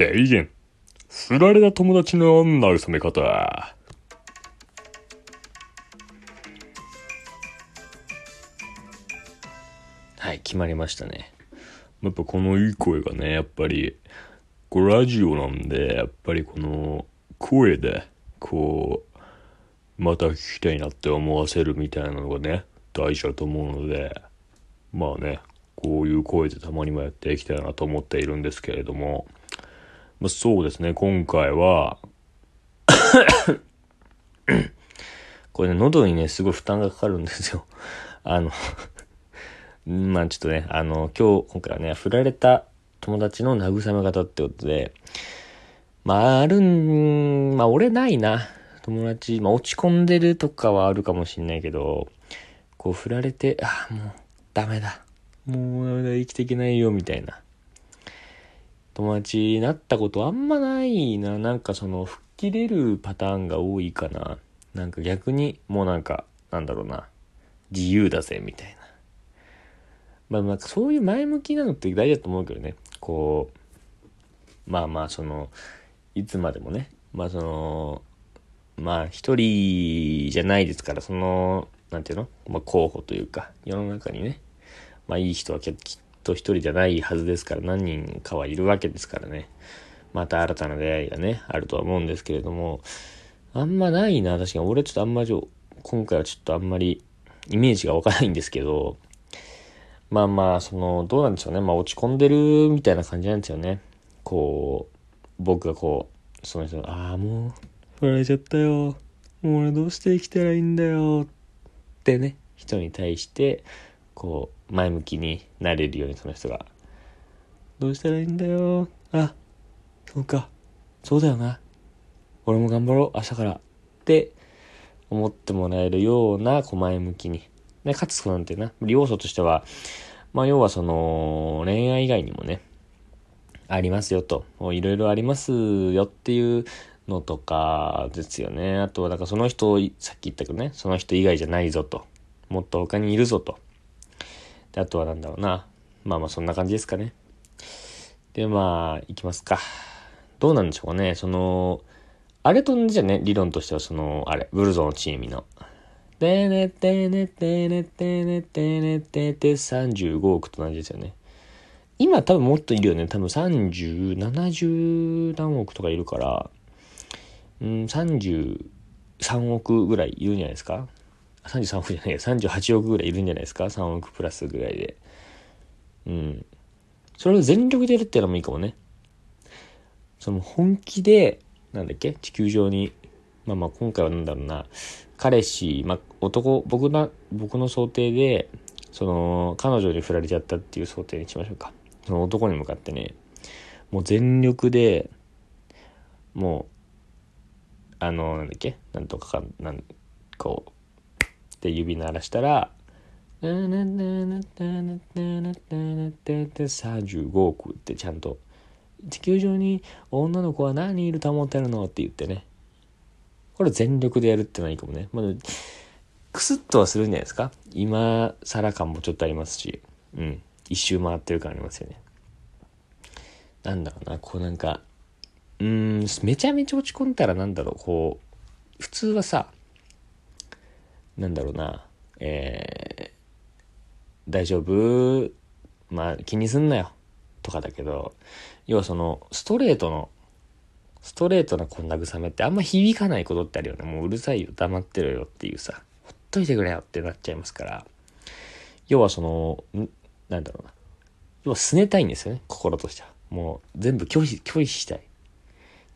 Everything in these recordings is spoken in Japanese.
提言。振られた友達の慰め方。はい、決まりましたね。やっぱこのいい声がね、やっぱり、これラジオなんで、やっぱりこの声で、こう、また聞きたいなって思わせるみたいなのがね、大事だと思うので、まあね、こういう声でたまにもやっていきたいなと思っているんですけれども、まあ、そうですね、今回は、これね、喉にね、すごい負担がかかるんですよ。あの まあちょっとね、あの、今日、今回はね、振られた友達の慰め方ってことで、まああるん、まあ俺ないな。友達、まあ落ち込んでるとかはあるかもしんないけど、こう振られて、ああ、もうダメだ。もうダメだ、生きていけないよ、みたいな。友達になったことあんまないな。なんかその、吹っ切れるパターンが多いかな。なんか逆に、もうなんか、なんだろうな。自由だぜ、みたいな。まあまあ、そういう前向きなのって大事だと思うけどね。こう、まあまあ、その、いつまでもね。まあその、まあ一人じゃないですから、その、なんていうの？まあ候補というか、世の中にね。まあいい人はきっと一人じゃないはずですから、何人かはいるわけですからね。また新たな出会いがね、あるとは思うんですけれども、あんまないな、確かに。俺ちょっとあんまり、今回はちょっとあんまりイメージがわかないんですけど、まあまあ、その、どうなんでしょうね。まあ落ち込んでるみたいな感じなんですよね。こう、僕がこう、その人ああ、もう、振られちゃったよ。もう俺どうして生きたらいいんだよ。ってね、人に対して、こう、前向きになれるようにその人が、どうしたらいいんだよ。あ、そうか。そうだよな。俺も頑張ろう、明日から。って思ってもらえるような、こう前向きに。ね、かつ、なんてな、要素としては、まあ、要はその、恋愛以外にもね、ありますよと、いろいろありますよっていうのとかですよね。あとは、だからその人、さっき言ったけどね、その人以外じゃないぞと。もっと他にいるぞと。で、あとはなんだろうな。まあまあそんな感じですかね。で、まあ、いきますか。どうなんでしょうかね。その、あれとじゃね、理論としてはその、あれ、ブルゾンのチームの。てねてねてねてねてねてて35億と同じですよね。今多分もっといるよね。多分30、70何億とかいるから、うん、33億ぐらいいるんじゃないですか ?33 億じゃない38億ぐらいいるんじゃないですか ?3 億プラスぐらいで。うん。それを全力でやるっていうのもいいかもね。その本気で、なんだっけ？地球上に、まあまあ今回はなんだろうな、彼氏、まあ男、僕な、僕の想定で、その、彼女に振られちゃったっていう想定にしましょうか。その男に向かってね、もう全力で、もう、あの、なんだっけ？なんとかか、なん、こう、って指鳴らしたら、35億ってちゃんと地球上に女の子は何人いると思ってるのって言ってね。これ全力でやるってのはいいかもね、まあ、クスッとはするんじゃないですか。今更感もちょっとありますし。うん。一周回ってる感ありますよね。なんだろうな。こうなんかうんめちゃめちゃ落ち込んだらなんだろう。こう普通はさなんだろうな。えー、大丈夫？まあ気にすんなよ。とかだけど要はそのストレートのストレートなこんな慰めってあんま響かないことってあるよね。もううるさいよ。黙ってろよっていうさ。ほっといてくれよってなっちゃいますから。要はそのんなんだろうな。要は拗ねたいんですよね。心としては。もう全部拒否拒否したい。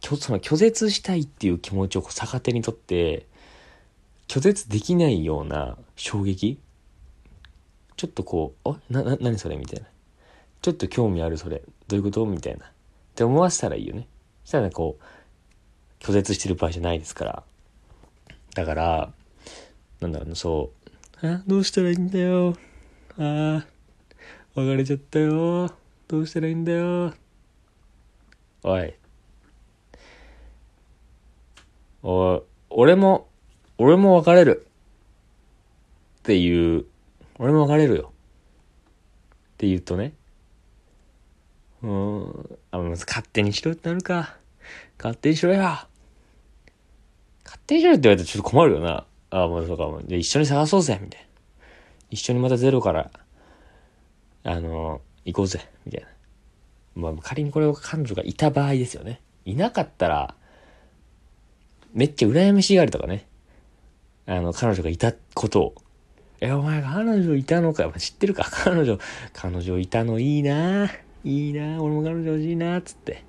拒その拒絶したいっていう気持ちを逆手にとって拒絶できないような衝撃？ちょっとこう、あ、な、な、何それ？みたいな。ちょっと興味あるそれ。どういうこと？みたいな。って思わせたらいいよね。そしたら、こう、拒絶してる場合じゃないですから。だから、なんだろうね、そう。あ、どうしたらいいんだよ。ああ、別れちゃったよ。どうしたらいいんだよ。おい。おい、俺も、俺も別れる。っていう、俺も別れるよ。って言うとね、うん。あ、まず勝手にしろってなるか。勝手にしろよ。勝手にしろって言われたらちょっと困るよな。あ、もうそうか、もで一緒に探そうぜ、みたいな。一緒にまたゼロから、あの、行こうぜ、みたいな。まあ、仮にこれを彼女がいた場合ですよね。いなかったら、めっちゃ羨ましがるとかね。あの、彼女がいたことを。え、お前彼女いたのか？知ってるか？彼女、彼女いたのいいないいな俺も彼女欲しいなつって。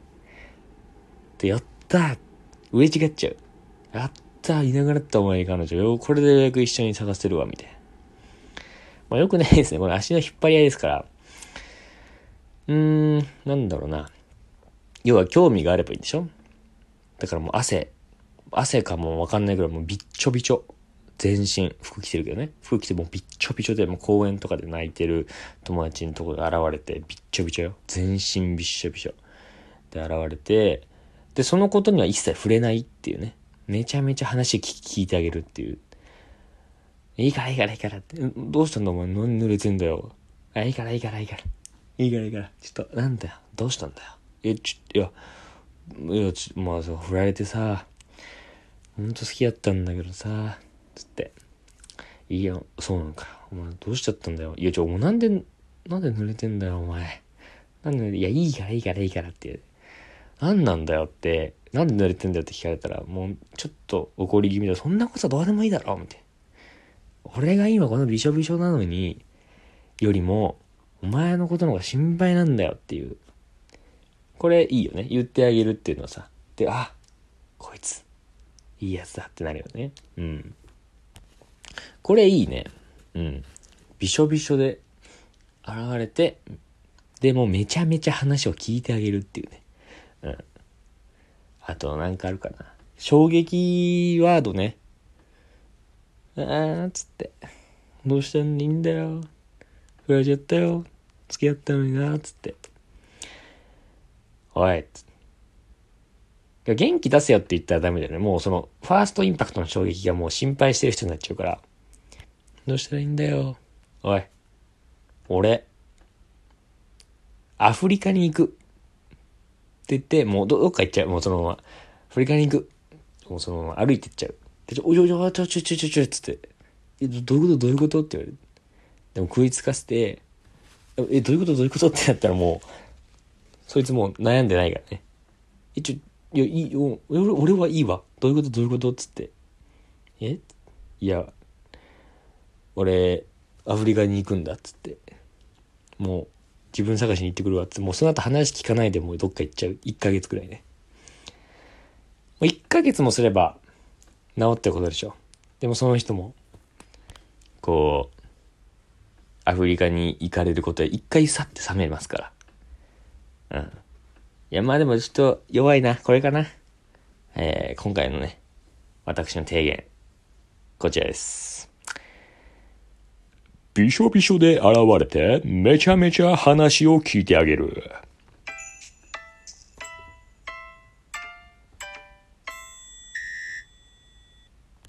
で、やった上違っちゃう。やったいなくなったお前彼女よ。これでようやく一緒に探せるわ、みたいな。まあよくないですね。これ足の引っ張り合いですから。うーん、なんだろうな。要は興味があればいいんでしょ？だからもう汗、汗かもわかんないぐらいもうびっちょびちょ。全身、服着てるけどね。服着てもうびっちょびちょで、もう公園とかで泣いてる友達のところで現れて、びっちょびちょよ。全身びっしょびしょ。で現れて、で、そのことには一切触れないっていうね。めちゃめちゃ話聞聞いてあげるっていう。いいからいいからいいからって。どうしたんだお前？何濡れてんだよ。あ、いいからいいからいいから。いいからいいから。ちょっと、なんだよ。どうしたんだよ。え、ちょ、いや、いや、ち、まあ、そう、振られてさ、ほんと好きだったんだけどさ、つって。いいよ、そうなのか。お前どうしちゃったんだよ。いや、ちょ、もうなんで、なんで濡れてんだよ、お前。なんで、いや、いいからいいからいいからって。何なんだよって、なんで濡れてんだよって聞かれたら、もうちょっと怒り気味で、そんなことはどうでもいいだろ、みたいな。俺が今このびしょびしょなのに、よりも、お前のことの方が心配なんだよっていう。これいいよね。言ってあげるっていうのはさ。で、あ、こいつ、いいやつだってなるよね。うん。これいいね。うん。びしょびしょで現れて、でもめちゃめちゃ話を聞いてあげるっていうね。うん。あと、なんかあるかな。衝撃ワードね。あー、つって。どうしたんでいいんだよ。振られちゃったよ。付き合ったのにな、つって。おい、つって。元気出せよって言ったらダメだよね。もうその、ファーストインパクトの衝撃がもう心配してる人になっちゃうから。どうしたらいいんだよ。おい。俺、アフリカに行く。って言って、もうどっか行っちゃう。もうそのまま。アフリカに行く。もうそのまま歩いて行っちゃう。で、ちょ、おいおいおい、ちょ、ちょ、ちょ、ちょ、ちょ、つって。え、どどういうこと？どういうこと？って言われる。でも食いつかせて、え、どういうこと？どういうこと？ってなったらもう、そいつもう悩んでないからね。え、ちょ、いや、いい、俺俺はいいわ。どういうこと？どういうこと？つって。え？いや、俺、アフリカに行くんだっつって。もう、自分探しに行ってくるわっつって、もうその後話聞かないでもうどっか行っちゃう。1ヶ月くらいね。もう1ヶ月もすれば、治ってことでしょ。でもその人も、こう、アフリカに行かれることで一回去って冷めますから。うん。いや、まあでもちょっと弱いな。これかな。えー、今回のね、私の提言、こちらです。びしょびしょで現れて、めちゃめちゃ話を聞いてあげる。